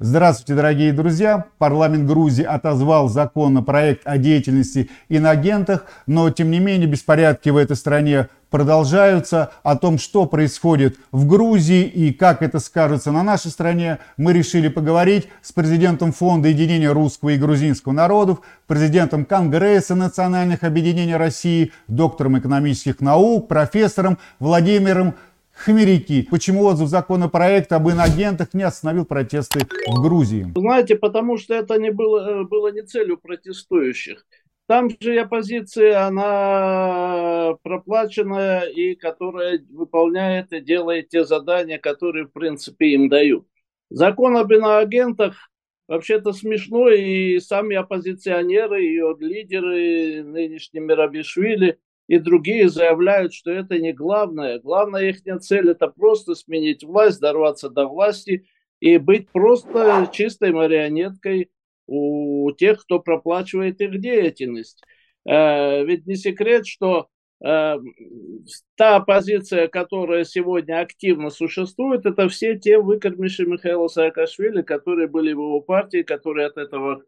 Здравствуйте, дорогие друзья! Парламент Грузии отозвал законопроект о деятельности инагентах, но тем не менее беспорядки в этой стране продолжаются. О том, что происходит в Грузии и как это скажется на нашей стране, мы решили поговорить с президентом Фонда единения русского и грузинского народов, президентом Конгресса национальных объединений России, доктором экономических наук, профессором Владимиром Хмерики. Почему отзыв законопроекта об инагентах не остановил протесты в Грузии? Знаете, потому что это не было, было не целью протестующих. Там же оппозиция, она проплаченная и которая выполняет и делает те задания, которые, в принципе, им дают. Закон об иноагентах вообще-то смешной, и сами оппозиционеры, ее лидеры, нынешний Мирабишвили, и другие заявляют, что это не главное. Главная их цель – это просто сменить власть, дорваться до власти и быть просто чистой марионеткой у тех, кто проплачивает их деятельность. Э, ведь не секрет, что э, та оппозиция, которая сегодня активно существует, это все те выкормившие Михаила Саакашвили, которые были в его партии, которые от этого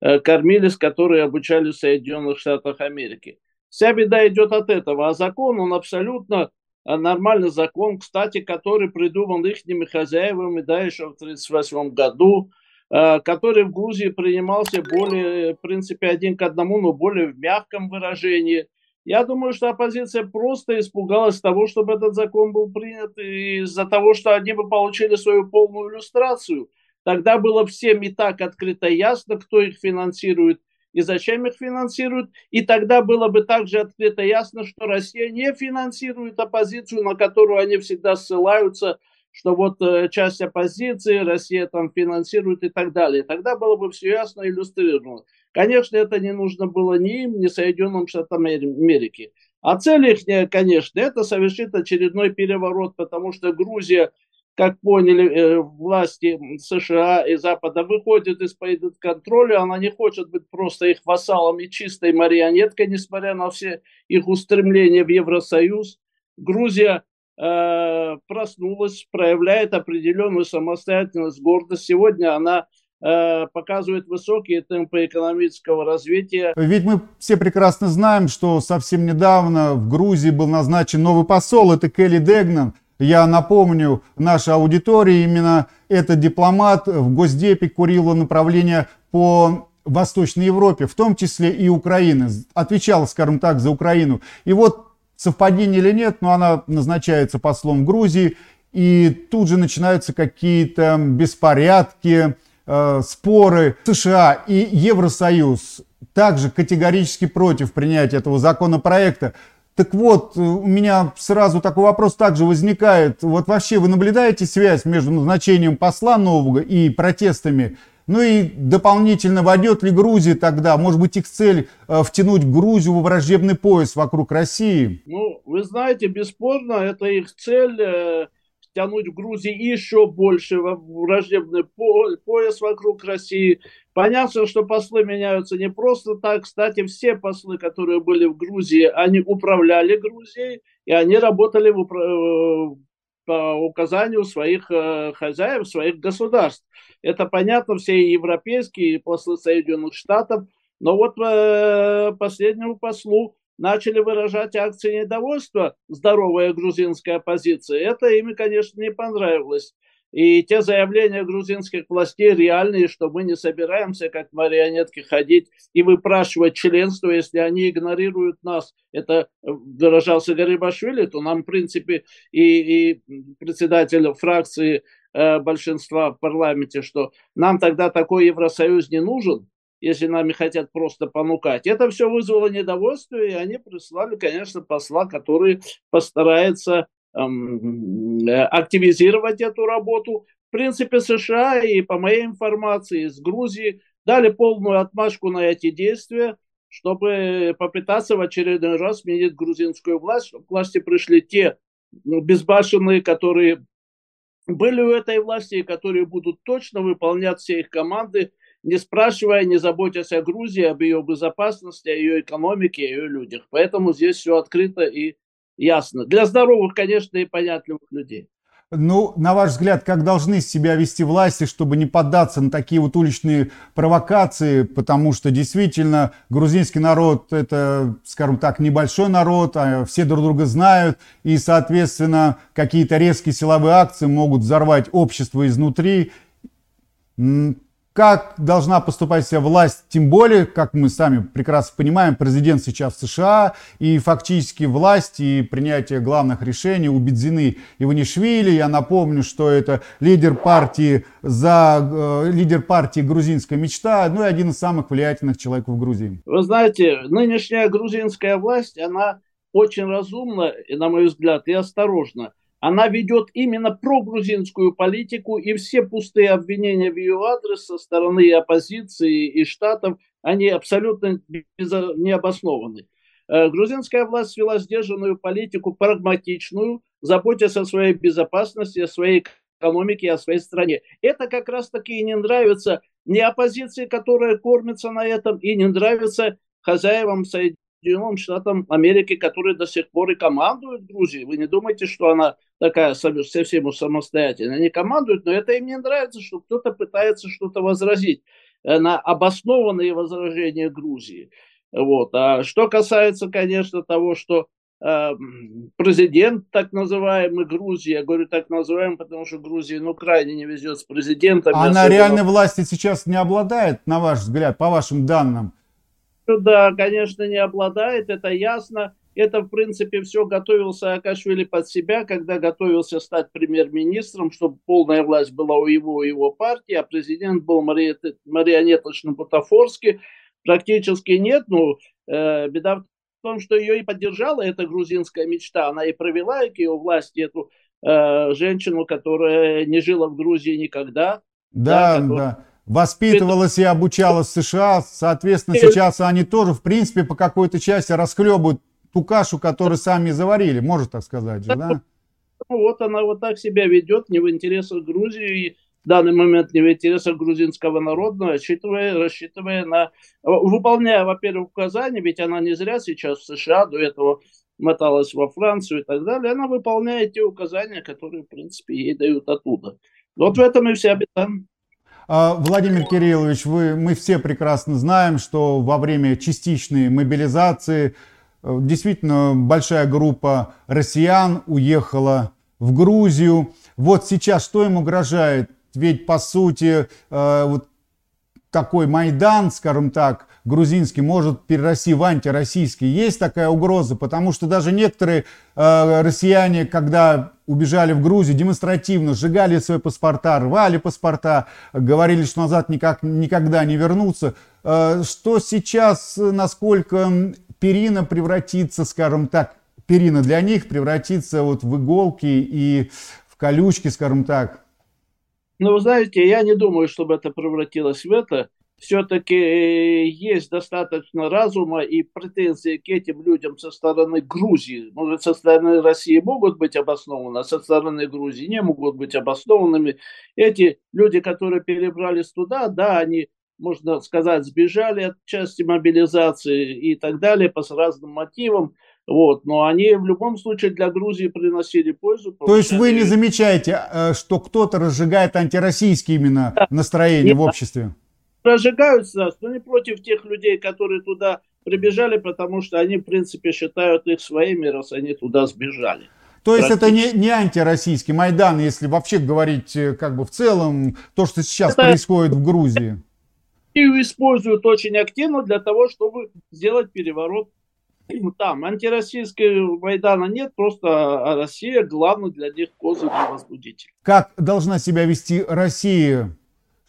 э, кормились, которые обучали в Соединенных Штатах Америки. Вся беда идет от этого. А закон, он абсолютно э, нормальный закон, кстати, который придуман их хозяевами, да, еще в 1938 году, э, который в Грузии принимался более, в принципе, один к одному, но более в мягком выражении. Я думаю, что оппозиция просто испугалась того, чтобы этот закон был принят из-за того, что они бы получили свою полную иллюстрацию. Тогда было всем и так открыто ясно, кто их финансирует, и зачем их финансируют. И тогда было бы также открыто ясно, что Россия не финансирует оппозицию, на которую они всегда ссылаются, что вот э, часть оппозиции Россия там финансирует и так далее. Тогда было бы все ясно иллюстрировано. Конечно, это не нужно было ни им, ни Соединенным Штатам Америки. А цель их, конечно, это совершить очередной переворот, потому что Грузия как поняли э, власти США и Запада, выходит из-под контроля. Она не хочет быть просто их вассалом и чистой марионеткой, несмотря на все их устремления в Евросоюз. Грузия э, проснулась, проявляет определенную самостоятельность, гордость. Сегодня она э, показывает высокие темпы экономического развития. Ведь мы все прекрасно знаем, что совсем недавно в Грузии был назначен новый посол, это Келли Дегнан. Я напомню нашей аудитории, именно этот дипломат в Госдепе курил направление по Восточной Европе, в том числе и Украины. Отвечала, скажем так, за Украину. И вот совпадение или нет, но она назначается послом Грузии, и тут же начинаются какие-то беспорядки, э, споры. США и Евросоюз также категорически против принятия этого законопроекта. Так вот, э, у меня сразу такой вопрос также возникает. Вот вообще вы наблюдаете связь между назначением посла нового и протестами? Ну и дополнительно войдет ли Грузия тогда, может быть, их цель э, втянуть Грузию в враждебный пояс вокруг России? Ну, вы знаете, бесспорно, это их цель э, втянуть в Грузии еще больше в враждебный пояс вокруг России. Понятно, что послы меняются не просто так. Кстати, все послы, которые были в Грузии, они управляли Грузией, и они работали в э, по указанию своих э, хозяев, своих государств. Это понятно, все европейские послы Соединенных Штатов. Но вот э, последнему послу начали выражать акции недовольства здоровая грузинская оппозиция. Это ими, конечно, не понравилось. И те заявления грузинских властей реальные, что мы не собираемся как марионетки ходить и выпрашивать членство, если они игнорируют нас. Это выражался Гарибашвили, то нам, в принципе, и, и председатель фракции э, большинства в парламенте, что нам тогда такой Евросоюз не нужен, если нами хотят просто понукать. Это все вызвало недовольство, и они прислали, конечно, посла, который постарается эм, активизировать эту работу. В принципе, США и, по моей информации, из Грузии дали полную отмашку на эти действия, чтобы попытаться в очередной раз сменить грузинскую власть, чтобы к власти пришли те ну, безбашенные, которые были у этой власти и которые будут точно выполнять все их команды, не спрашивая, не заботясь о Грузии, об ее безопасности, о ее экономике, о ее людях. Поэтому здесь все открыто и ясно. Для здоровых, конечно, и понятливых людей. Ну, на ваш взгляд, как должны себя вести власти, чтобы не поддаться на такие вот уличные провокации, потому что действительно грузинский народ это, скажем так, небольшой народ, а все друг друга знают, и, соответственно, какие-то резкие силовые акции могут взорвать общество изнутри как должна поступать вся власть, тем более, как мы сами прекрасно понимаем, президент сейчас в США, и фактически власть и принятие главных решений убеждены Иванишвили. Я напомню, что это лидер партии, за, э, лидер партии «Грузинская мечта», ну и один из самых влиятельных человеков в Грузии. Вы знаете, нынешняя грузинская власть, она очень разумна, на мой взгляд, и осторожна она ведет именно прогрузинскую политику, и все пустые обвинения в ее адрес со стороны оппозиции и штатов, они абсолютно необоснованы. Э, грузинская власть вела сдержанную политику, прагматичную, заботясь о своей безопасности, о своей экономике, о своей стране. Это как раз таки и не нравится не оппозиции, которая кормится на этом, и не нравится хозяевам Соединенным Штатам Америки, которые до сих пор и командуют Грузией. Вы не думайте, что она такая совсем самостоятельная. Они командуют, но это им не нравится, что кто-то пытается что-то возразить на обоснованные возражения Грузии. Вот. А что касается, конечно, того, что э, президент так называемый Грузии, я говорю так называемый, потому что Грузия ну, крайне не везет с президентом. Она особенно... реальной власти сейчас не обладает, на ваш взгляд, по вашим данным? Да, конечно, не обладает, это ясно. Это, в принципе, все готовил Саакашвили под себя, когда готовился стать премьер-министром, чтобы полная власть была у его и его партии, а президент был марионеточно-бутафорский. Практически нет, ну, э, беда в том, что ее и поддержала эта грузинская мечта. Она и провела к ее власти эту э, женщину, которая не жила в Грузии никогда. Да, да. да воспитывалась и обучалась в США, соответственно, сейчас они тоже, в принципе, по какой-то части расхлебывают ту кашу, которую сами заварили, можно так сказать же, да? Ну, вот она вот так себя ведет, не в интересах Грузии, в данный момент не в интересах грузинского народа, рассчитывая, рассчитывая на... Выполняя, во-первых, указания, ведь она не зря сейчас в США, до этого моталась во Францию и так далее, она выполняет те указания, которые, в принципе, ей дают оттуда. Вот в этом и вся беда. А, Владимир Кириллович, вы, мы все прекрасно знаем, что во время частичной мобилизации э, действительно большая группа россиян уехала в Грузию. Вот сейчас что им угрожает? Ведь, по сути, э, вот такой Майдан, скажем так, грузинский может перерасти в антироссийский. Есть такая угроза, потому что даже некоторые э, россияне, когда убежали в Грузию, демонстративно сжигали свои паспорта, рвали паспорта, говорили, что назад никак, никогда не вернутся. Э, что сейчас, насколько перина превратится, скажем так, перина для них превратится вот в иголки и в колючки, скажем так? Ну, вы знаете, я не думаю, чтобы это превратилось в это все-таки э, есть достаточно разума и претензии к этим людям со стороны Грузии. Может, со стороны России могут быть обоснованы, а со стороны Грузии не могут быть обоснованными. Эти люди, которые перебрались туда, да, они, можно сказать, сбежали от части мобилизации и так далее по разным мотивам. Вот, но они в любом случае для Грузии приносили пользу. То есть вы не замечаете, э, что кто-то разжигает антироссийские именно настроения в обществе? Разжигаются, но не против тех людей, которые туда прибежали, потому что они, в принципе, считают их своими, раз они туда сбежали. То есть это не, не антироссийский Майдан, если вообще говорить э, как бы в целом, то, что сейчас это... происходит в Грузии. И используют очень активно для того, чтобы сделать переворот там. Антироссийского Майдана нет, просто Россия главный для них козырь возбудитель. Как должна себя вести Россия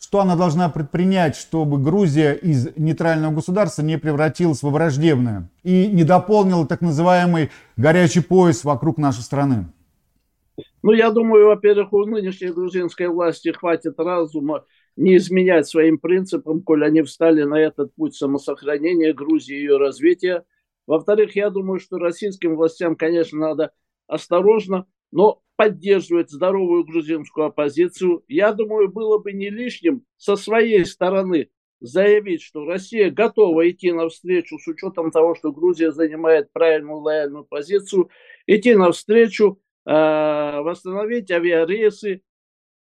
что она должна предпринять, чтобы Грузия из нейтрального государства не превратилась во враждебное и не дополнила так называемый горячий пояс вокруг нашей страны? Ну, я думаю, во-первых, у нынешней грузинской власти хватит разума не изменять своим принципам, коль они встали на этот путь самосохранения Грузии и ее развития. Во-вторых, я думаю, что российским властям, конечно, надо осторожно, но поддерживать здоровую грузинскую оппозицию. Я думаю, было бы не лишним со своей стороны заявить, что Россия готова идти навстречу с учетом того, что Грузия занимает правильную лояльную позицию, идти навстречу восстановить авиарейсы,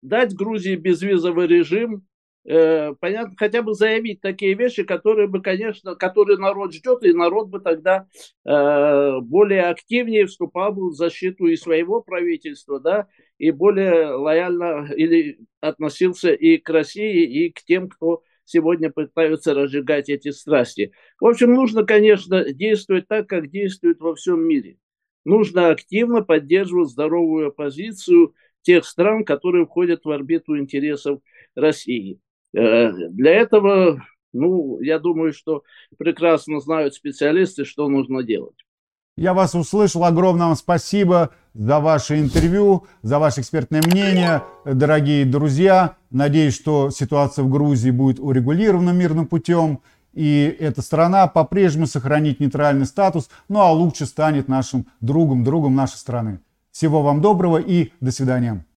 дать Грузии безвизовый режим, Э, понятно, хотя бы заявить такие вещи, которые бы, конечно, которые народ ждет, и народ бы тогда э, более активнее вступал бы в защиту и своего правительства, да, и более лояльно или относился и к России, и к тем, кто сегодня пытаются разжигать эти страсти. В общем, нужно, конечно, действовать так, как действует во всем мире. Нужно активно поддерживать здоровую оппозицию тех стран, которые входят в орбиту интересов России. Э, для этого, ну, я думаю, что прекрасно знают специалисты, что нужно делать. Я вас услышал. Огромное вам спасибо за ваше интервью, за ваше экспертное мнение. Дорогие друзья, надеюсь, что ситуация в Грузии будет урегулирована мирным путем. И эта страна по-прежнему сохранит нейтральный статус, ну а лучше станет нашим другом, другом нашей страны. Всего вам доброго и до свидания.